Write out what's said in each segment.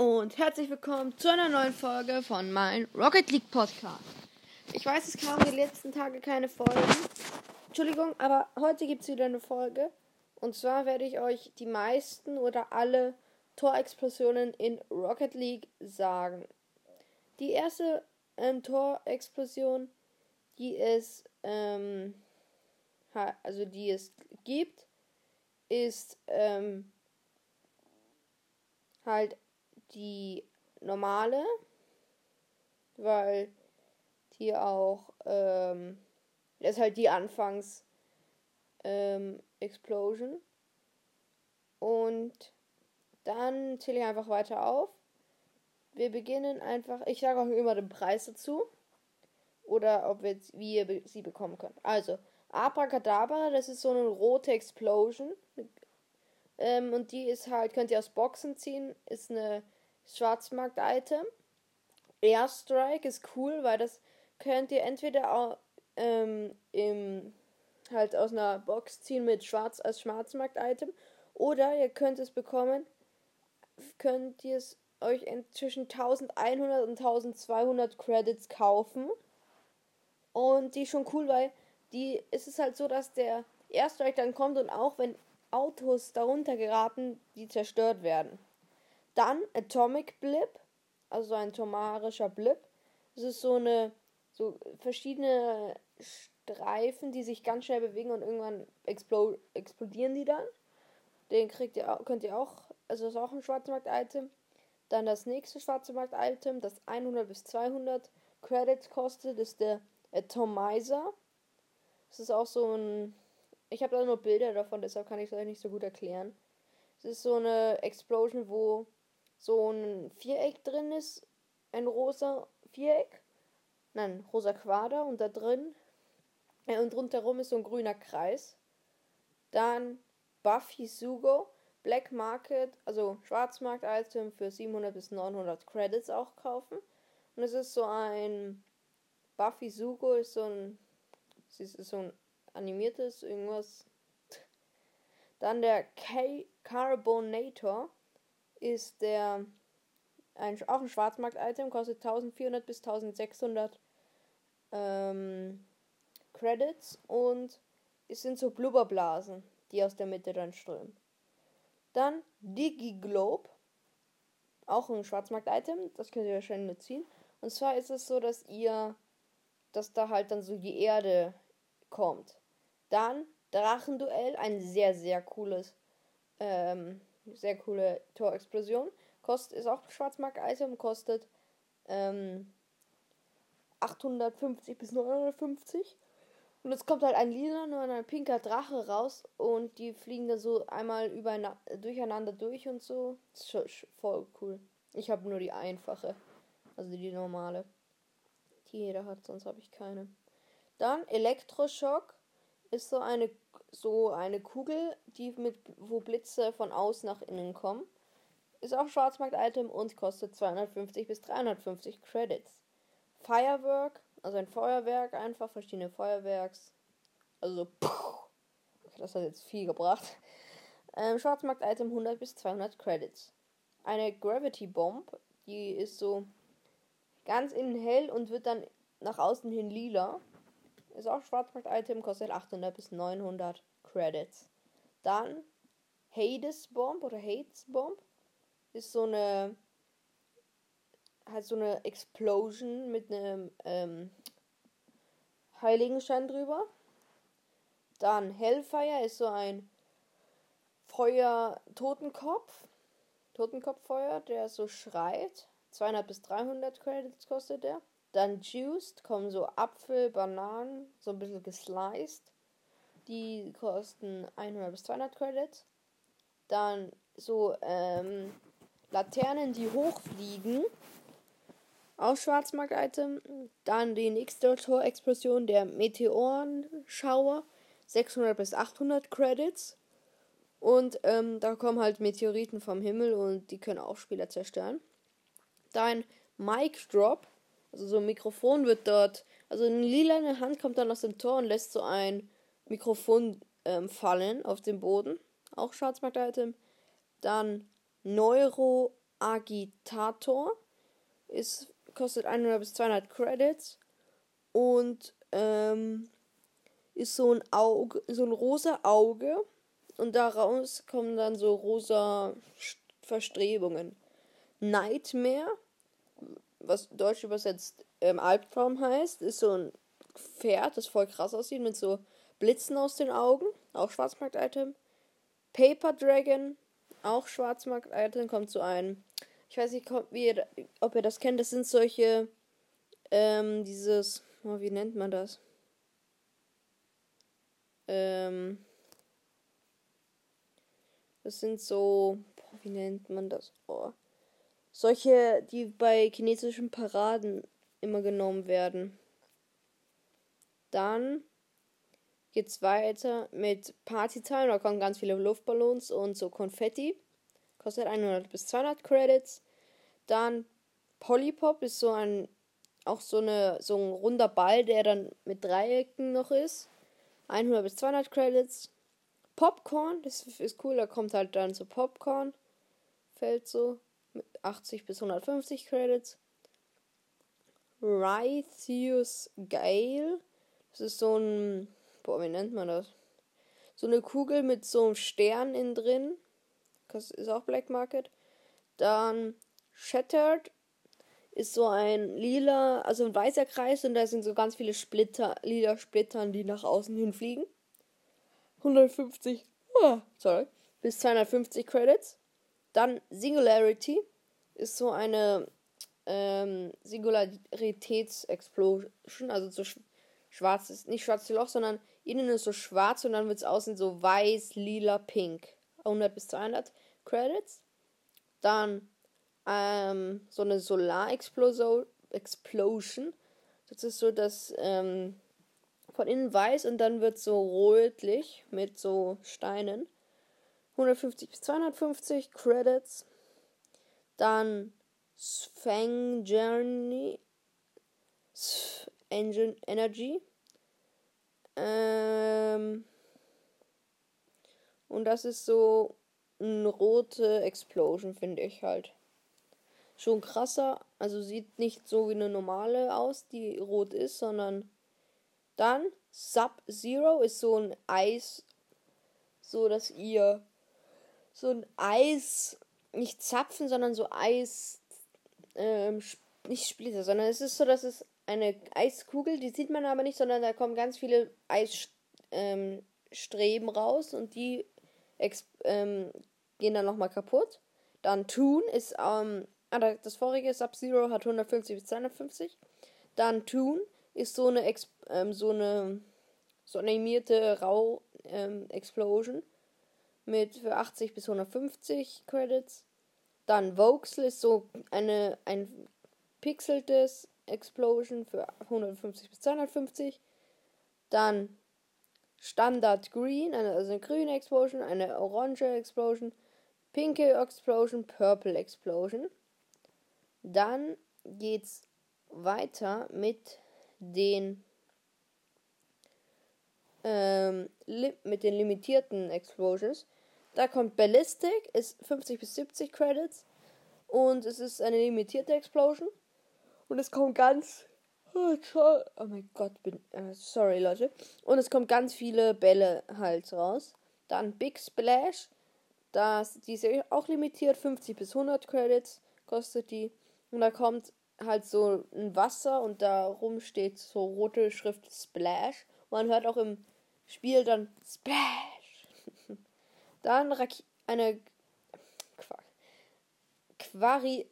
und herzlich willkommen zu einer neuen Folge von meinem Rocket League Podcast. Ich weiß, es kamen die letzten Tage keine Folgen. Entschuldigung, aber heute gibt es wieder eine Folge. Und zwar werde ich euch die meisten oder alle Torexplosionen in Rocket League sagen. Die erste ähm, Torexplosion, die es, ähm, also die es gibt, ist ähm, halt die normale, weil die auch, ähm, das ist halt die Anfangs ähm, Explosion. Und dann zähle ich einfach weiter auf. Wir beginnen einfach, ich sage auch immer den Preis dazu. Oder ob wir, wie ihr sie bekommen könnt. Also, Abracadabra, das ist so eine rote Explosion. Ähm, und die ist halt, könnt ihr aus Boxen ziehen, ist eine Schwarzmarkt-Item. Airstrike ist cool, weil das könnt ihr entweder auch, ähm, im, halt aus einer Box ziehen mit Schwarz als Schwarzmarkt-Item oder ihr könnt es bekommen, könnt ihr es euch zwischen 1100 und 1200 Credits kaufen. Und die ist schon cool, weil die ist es halt so, dass der Airstrike dann kommt und auch wenn Autos darunter geraten, die zerstört werden. Dann Atomic Blip, also ein tomarischer Blip. Das ist so eine, so verschiedene Streifen, die sich ganz schnell bewegen und irgendwann explo explodieren die dann. Den kriegt ihr könnt ihr auch, also das ist auch ein Schwarzmarkt-Item. Dann das nächste Schwarzmarkt-Item, das 100 bis 200 Credits kostet, ist der Atomizer. Das ist auch so ein, ich habe da nur Bilder davon, deshalb kann ich es euch nicht so gut erklären. Es ist so eine Explosion, wo so ein Viereck drin ist. Ein rosa Viereck. Nein, rosa Quader und da drin äh, und rundherum ist so ein grüner Kreis. Dann Buffy Sugo, Black Market, also Schwarzmarkt-Item für 700 bis 900 Credits auch kaufen. Und es ist so ein Buffy Sugo ist so ein, ist so ein animiertes irgendwas. Dann der K Carbonator ist der ein, auch ein Schwarzmarkt-Item, kostet 1400 bis 1600 ähm, Credits und es sind so Blubberblasen, die aus der Mitte dann strömen. Dann DigiGlobe, auch ein Schwarzmarkt-Item, das könnt ihr wahrscheinlich nur ziehen. Und zwar ist es so, dass ihr, dass da halt dann so die Erde kommt. Dann Drachenduell, ein sehr, sehr cooles ähm, sehr coole Torexplosion. Kostet, ist auch Schwarzmarkt-Item, kostet ähm, 850 bis 950. Und es kommt halt ein lila und ein pinker Drache raus und die fliegen da so einmal durcheinander durch und so. Das ist voll cool. Ich habe nur die einfache, also die normale. Die jeder hat, sonst habe ich keine. Dann Elektroschock ist so eine so eine Kugel, die mit wo Blitze von außen nach innen kommen. Ist auch Schwarzmarkt-Item und kostet 250 bis 350 Credits. Firework, also ein Feuerwerk, einfach verschiedene Feuerwerks. Also, puh, das hat jetzt viel gebracht. Ähm, Schwarzmarkt-Item 100 bis 200 Credits. Eine Gravity Bomb, die ist so ganz innen hell und wird dann nach außen hin lila. Ist auch Schwarzmarkt-Item, kostet 800 bis 900 Credits. Dann Hades Bomb oder Hades Bomb ist so eine halt so eine Explosion mit einem ähm, Heiligenschein drüber. Dann Hellfire ist so ein Feuer Totenkopf. Totenkopffeuer, der so schreit. 200 bis 300 Credits kostet der. Dann Juiced kommen so Apfel, Bananen, so ein bisschen gesliced. Die kosten 100 bis 200 Credits. Dann so ähm, Laternen, die hochfliegen. Auch Schwarzmarkt-Item. Dann die nächste Torexplosion, der Meteorenschauer. 600 bis 800 Credits. Und ähm, da kommen halt Meteoriten vom Himmel und die können auch Spieler zerstören. Dann Mic Drop. Also so ein Mikrofon wird dort, also eine lila Hand kommt dann aus dem Tor und lässt so ein Mikrofon ähm, fallen auf den Boden. Auch Schwarzmarkt-Item. Dann Neuro Agitator. Ist, kostet 100 bis 200 Credits. Und ähm, ist so ein Auge, so ein rosa Auge. Und daraus kommen dann so rosa Verstrebungen. Nightmare, was deutsch übersetzt ähm, Albtraum heißt, ist so ein Pferd, das voll krass aussieht, mit so Blitzen aus den Augen. Auch Schwarzmarkt-Item. Paper Dragon, auch Schwarzmarkt-Item, kommt so ein. Ich weiß nicht, wie ihr, ob ihr das kennt. Das sind solche, ähm, dieses, oh, wie nennt man das? Ähm, das sind so, boah, wie nennt man das? Oh. Solche, die bei chinesischen Paraden immer genommen werden. Dann geht's weiter mit Partytime. Da kommen ganz viele Luftballons und so Konfetti. Kostet 100 bis 200 Credits. Dann Polypop ist so ein auch so eine so ein runder Ball, der dann mit Dreiecken noch ist. 100 bis 200 Credits. Popcorn, das ist cool, da kommt halt dann so Popcorn. Fällt so mit 80 bis 150 Credits. Rythius Gale. Das ist so ein. Boah, wie nennt man das? So eine Kugel mit so einem Stern innen drin. Das ist auch Black Market. Dann Shattered ist so ein lila, also ein weißer Kreis und da sind so ganz viele Splitter, lila Splittern, die nach außen hin fliegen. 150, oh, sorry, bis 250 Credits. Dann Singularity ist so eine ähm, Singularitätsexplosion, also so sch schwarzes, nicht schwarzes Loch, sondern innen ist so schwarz und dann wird es außen so weiß, lila, pink. 100 bis 200 Credits. Dann ähm, so eine Solarexplosion. Explosion. Das ist so, dass ähm, von innen weiß und dann wird so rötlich mit so Steinen. 150 bis 250 Credits. Dann Sfang Journey. Engine Energy. Ähm, und das ist so eine rote Explosion, finde ich halt. Schon krasser. Also sieht nicht so wie eine normale aus, die rot ist, sondern dann Sub-Zero ist so ein Eis. So, dass ihr so ein Eis nicht zapfen, sondern so Eis. Ähm, nicht Splitter, sondern es ist so, dass es eine Eiskugel, die sieht man aber nicht, sondern da kommen ganz viele Eisstreben ähm, raus und die ähm, gehen dann nochmal kaputt. Dann Toon ist, ähm, ah, das vorige Sub-Zero hat 150 bis 250. Dann Toon ist so eine, ähm, so eine, so animierte Rau-Explosion ähm, mit für 80 bis 150 Credits. Dann Voxel ist so eine, ein pixeltes Explosion für 150 bis 250. Dann Standard Green, eine, also eine grüne Explosion, eine orange Explosion, pinke Explosion, Purple Explosion. Dann geht's weiter mit den ähm, mit den limitierten Explosions. Da kommt Ballistic, ist 50 bis 70 Credits. Und es ist eine limitierte Explosion. Und es kommt ganz oh, oh mein Gott, bin äh, sorry Leute. Und es kommt ganz viele Bälle halt raus. Dann Big Splash, das die ist auch limitiert, 50 bis 100 Credits kostet die. Und da kommt halt so ein Wasser und darum steht so rote Schrift Splash. Man hört auch im Spiel dann Splash. Dann Raki eine Quari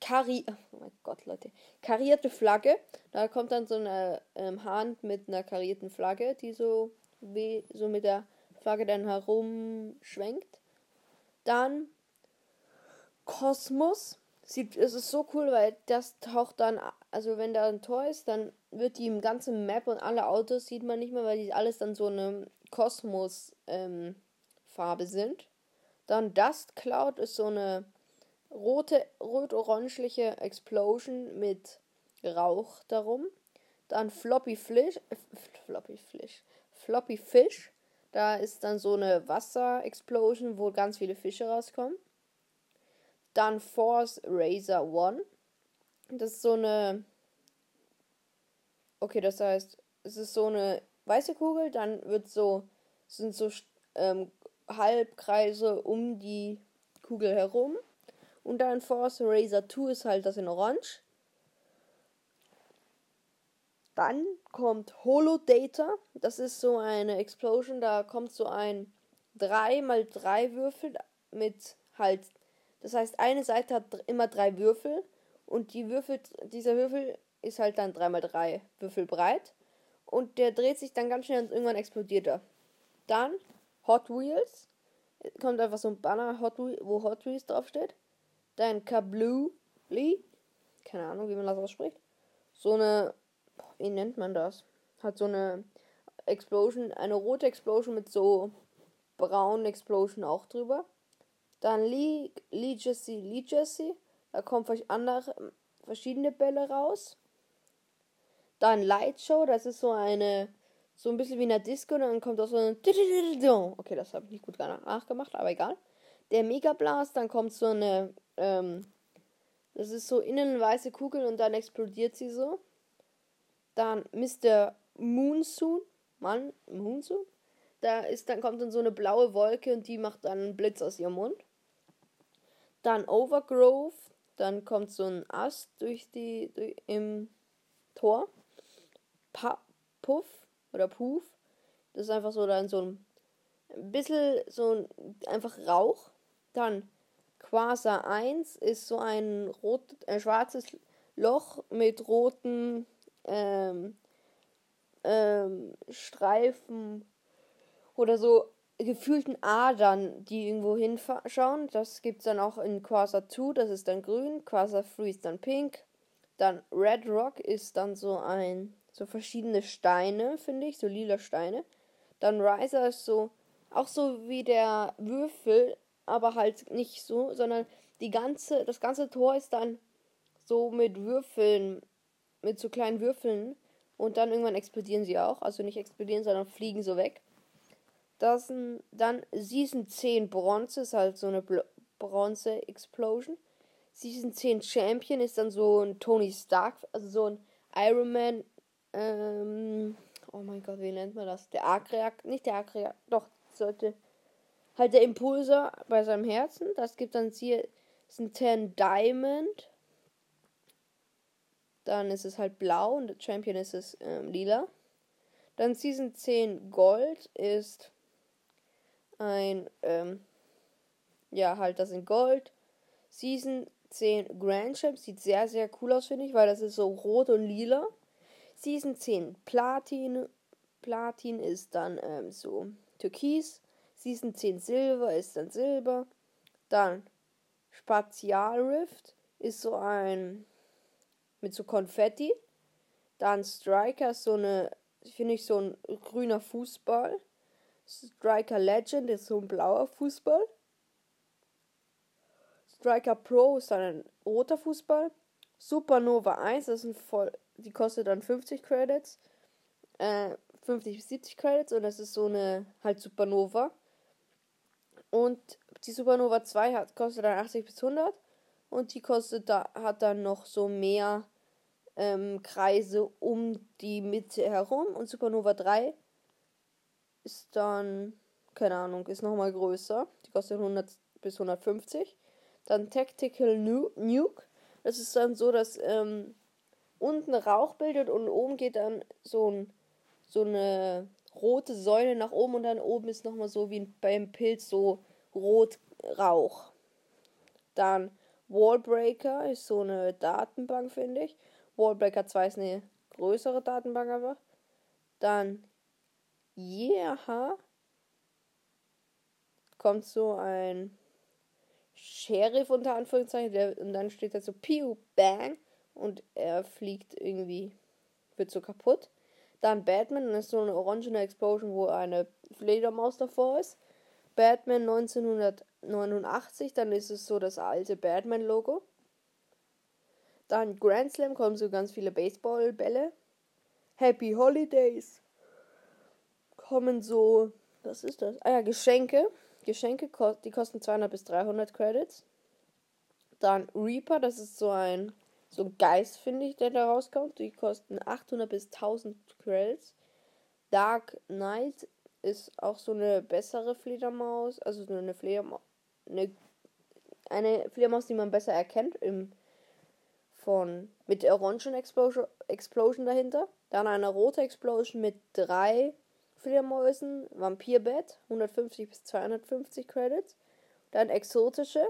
Kari oh mein Gott, Leute. Karierte Flagge. Da kommt dann so eine ähm, Hand mit einer karierten Flagge, die so wie so mit der Flagge dann herumschwenkt. Dann Kosmos sieht, es ist so cool, weil das taucht dann, also wenn da ein Tor ist, dann wird die im ganzen Map und alle Autos sieht man nicht mehr, weil die alles dann so eine Kosmos-Farbe ähm, sind. Dann Dust Cloud ist so eine rote, rot-orangeliche Explosion mit Rauch darum. Dann Floppy Fish, äh, Floppy Fish, Floppy Fish. Da ist dann so eine Wasser-Explosion, wo ganz viele Fische rauskommen. Dann Force Razor One. Das ist so eine. Okay, das heißt, es ist so eine weiße Kugel, dann wird so, sind so ähm, Halbkreise um die Kugel herum. Und dann Force Razor 2 ist halt das in Orange. Dann kommt Holodata. Das ist so eine Explosion. Da kommt so ein 3 mal 3 Würfel mit halt. Das heißt, eine Seite hat immer drei Würfel. Und die Würfel, dieser Würfel ist halt dann 3 mal 3 Würfel breit. Und der dreht sich dann ganz schnell und irgendwann explodiert er. Dann Hot Wheels. Kommt einfach so ein Banner, Hot Wheels, wo Hot Wheels draufsteht. Dann Kablooey. Keine Ahnung, wie man das ausspricht. So eine wie nennt man das? Hat so eine Explosion, eine rote Explosion mit so braunen Explosion auch drüber. Dann Lee, Lee Jesse, Lee Jesse. Da kommen andere, verschiedene Bälle raus. Dann Light Show, das ist so eine, so ein bisschen wie eine Disco. Und dann kommt auch so ein. Okay, das habe ich nicht gut nachgemacht, aber egal. Der Mega Blast, dann kommt so eine, ähm, das ist so innen eine weiße Kugel und dann explodiert sie so. Dann Mr. Moonsoon. Mann, Moonsoon? Da ist, dann kommt dann so eine blaue Wolke und die macht dann einen Blitz aus ihrem Mund. Dann Overgrowth. Dann kommt so ein Ast durch die durch, im Tor. Pa Puff oder Puff. Das ist einfach so dann so ein, bisschen so ein einfach Rauch. Dann Quasar 1 ist so ein rot, ein schwarzes Loch mit roten ähm, ähm, Streifen oder so gefühlten Adern, die irgendwo hinschauen. Das gibt es dann auch in Quasar 2, das ist dann grün, Quasar 3 ist dann pink. Dann Red Rock ist dann so ein, so verschiedene Steine, finde ich, so lila Steine. Dann Riser ist so, auch so wie der Würfel, aber halt nicht so, sondern die ganze, das ganze Tor ist dann so mit Würfeln mit so kleinen Würfeln und dann irgendwann explodieren sie auch. Also nicht explodieren, sondern fliegen so weg. Das dann Season 10 Bronze, ist halt so eine Bronze-Explosion. Season 10 Champion ist dann so ein Tony Stark, also so ein Iron Man. Ähm, oh mein Gott, wie nennt man das? Der Arc nicht der Arc doch, sollte. Halt der Impulser bei seinem Herzen. Das gibt dann hier, sind 10 Diamond. Dann ist es halt blau und Champion ist es ähm, lila. Dann Season 10 Gold ist ein, ähm, ja, halt das in Gold. Season 10 Grand Champ sieht sehr, sehr cool aus, finde ich, weil das ist so rot und lila. Season 10 Platin. Platin ist dann ähm, so türkis. Season 10 Silber ist dann Silber. Dann Spatial Rift ist so ein mit so Konfetti. Dann Striker, so eine, finde ich, so ein grüner Fußball. Striker Legend ist so ein blauer Fußball. Striker Pro ist dann ein roter Fußball. Supernova 1, das sind voll, die kostet dann 50 Credits. Äh, 50 bis 70 Credits und das ist so eine halt Supernova. Und die Supernova 2 hat, kostet dann 80 bis 100 und die kostet da hat dann noch so mehr ähm, Kreise um die Mitte herum und Supernova 3 ist dann, keine Ahnung, ist nochmal größer. Die kostet 100 bis 150. Dann Tactical Nuke. Das ist dann so, dass ähm, unten Rauch bildet und oben geht dann so, ein, so eine rote Säule nach oben und dann oben ist nochmal so wie beim Pilz so rot Rauch. Dann Wallbreaker ist so eine Datenbank, finde ich. Wallbreaker 2 ist eine größere Datenbank einfach. Dann Yeah kommt so ein Sheriff unter Anführungszeichen der, und dann steht da so Pew Bang und er fliegt irgendwie, wird so kaputt. Dann Batman, dann ist so eine orangene Explosion, wo eine Fledermaus davor ist. Batman 1989, dann ist es so das alte Batman-Logo. Dann Grand Slam kommen so ganz viele Baseballbälle. Happy Holidays kommen so, was ist das? Ah ja, Geschenke. Geschenke, die kosten 200 bis 300 Credits. Dann Reaper, das ist so ein so ein Geist, finde ich, der da rauskommt. Die kosten 800 bis 1000 Credits. Dark Knight ist auch so eine bessere Fledermaus, also so eine Fledermaus, eine, eine Fledermaus, die man besser erkennt im von mit der Orangen Explosion, Explosion dahinter. Dann eine rote Explosion mit drei Fledermäusen, Vampirbett, 150 bis 250 Credits. Dann exotische,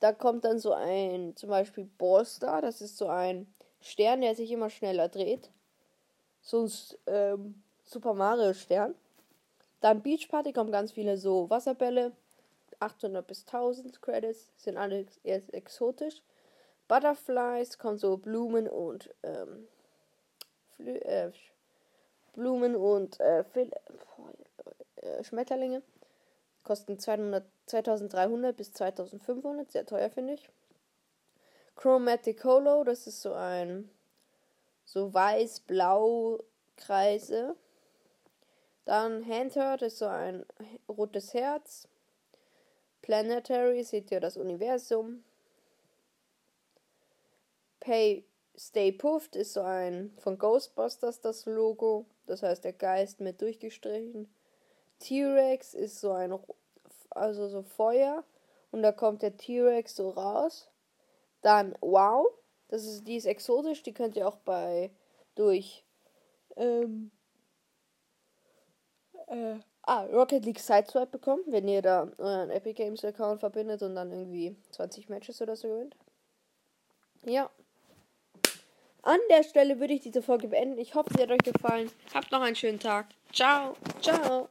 da kommt dann so ein, zum Beispiel Ballstar, das ist so ein Stern, der sich immer schneller dreht. So ein ähm, Super Mario Stern. Dann Beach Party kommen ganz viele so Wasserbälle. 800 bis 1000 Credits, sind alle eher exotisch. Butterflies kommen so Blumen und ähm, äh, Blumen und äh, äh, Schmetterlinge. Kosten 200, 2300 bis 2500, sehr teuer finde ich. Chromatic Holo, das ist so ein so weiß-blau Kreise. Dann Handhurt ist so ein rotes Herz. Planetary seht ihr das Universum. Pay Stay Puffed ist so ein von Ghostbusters das Logo, das heißt der Geist mit durchgestrichen. T-Rex ist so ein, also so Feuer und da kommt der T-Rex so raus. Dann Wow, das ist, die ist exotisch, die könnt ihr auch bei, durch, ähm, äh, ah, Rocket League Sideswipe bekommen, wenn ihr da euren Epic Games Account verbindet und dann irgendwie 20 Matches oder so gewinnt. Ja. An der Stelle würde ich diese Folge beenden. Ich hoffe, sie hat euch gefallen. Habt noch einen schönen Tag. Ciao. Ciao.